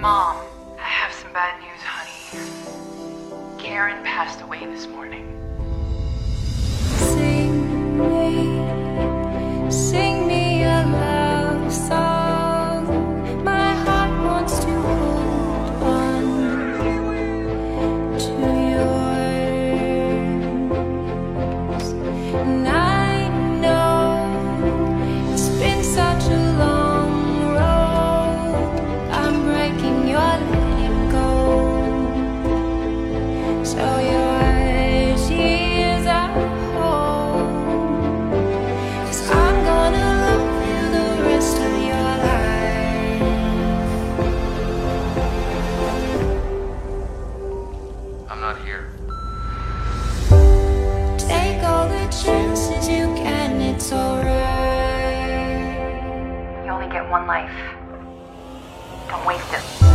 Mom, I have some bad news, honey. Karen passed away this morning. I'm not here. Take all the chances you can, it's alright You only get one life. Don't waste it.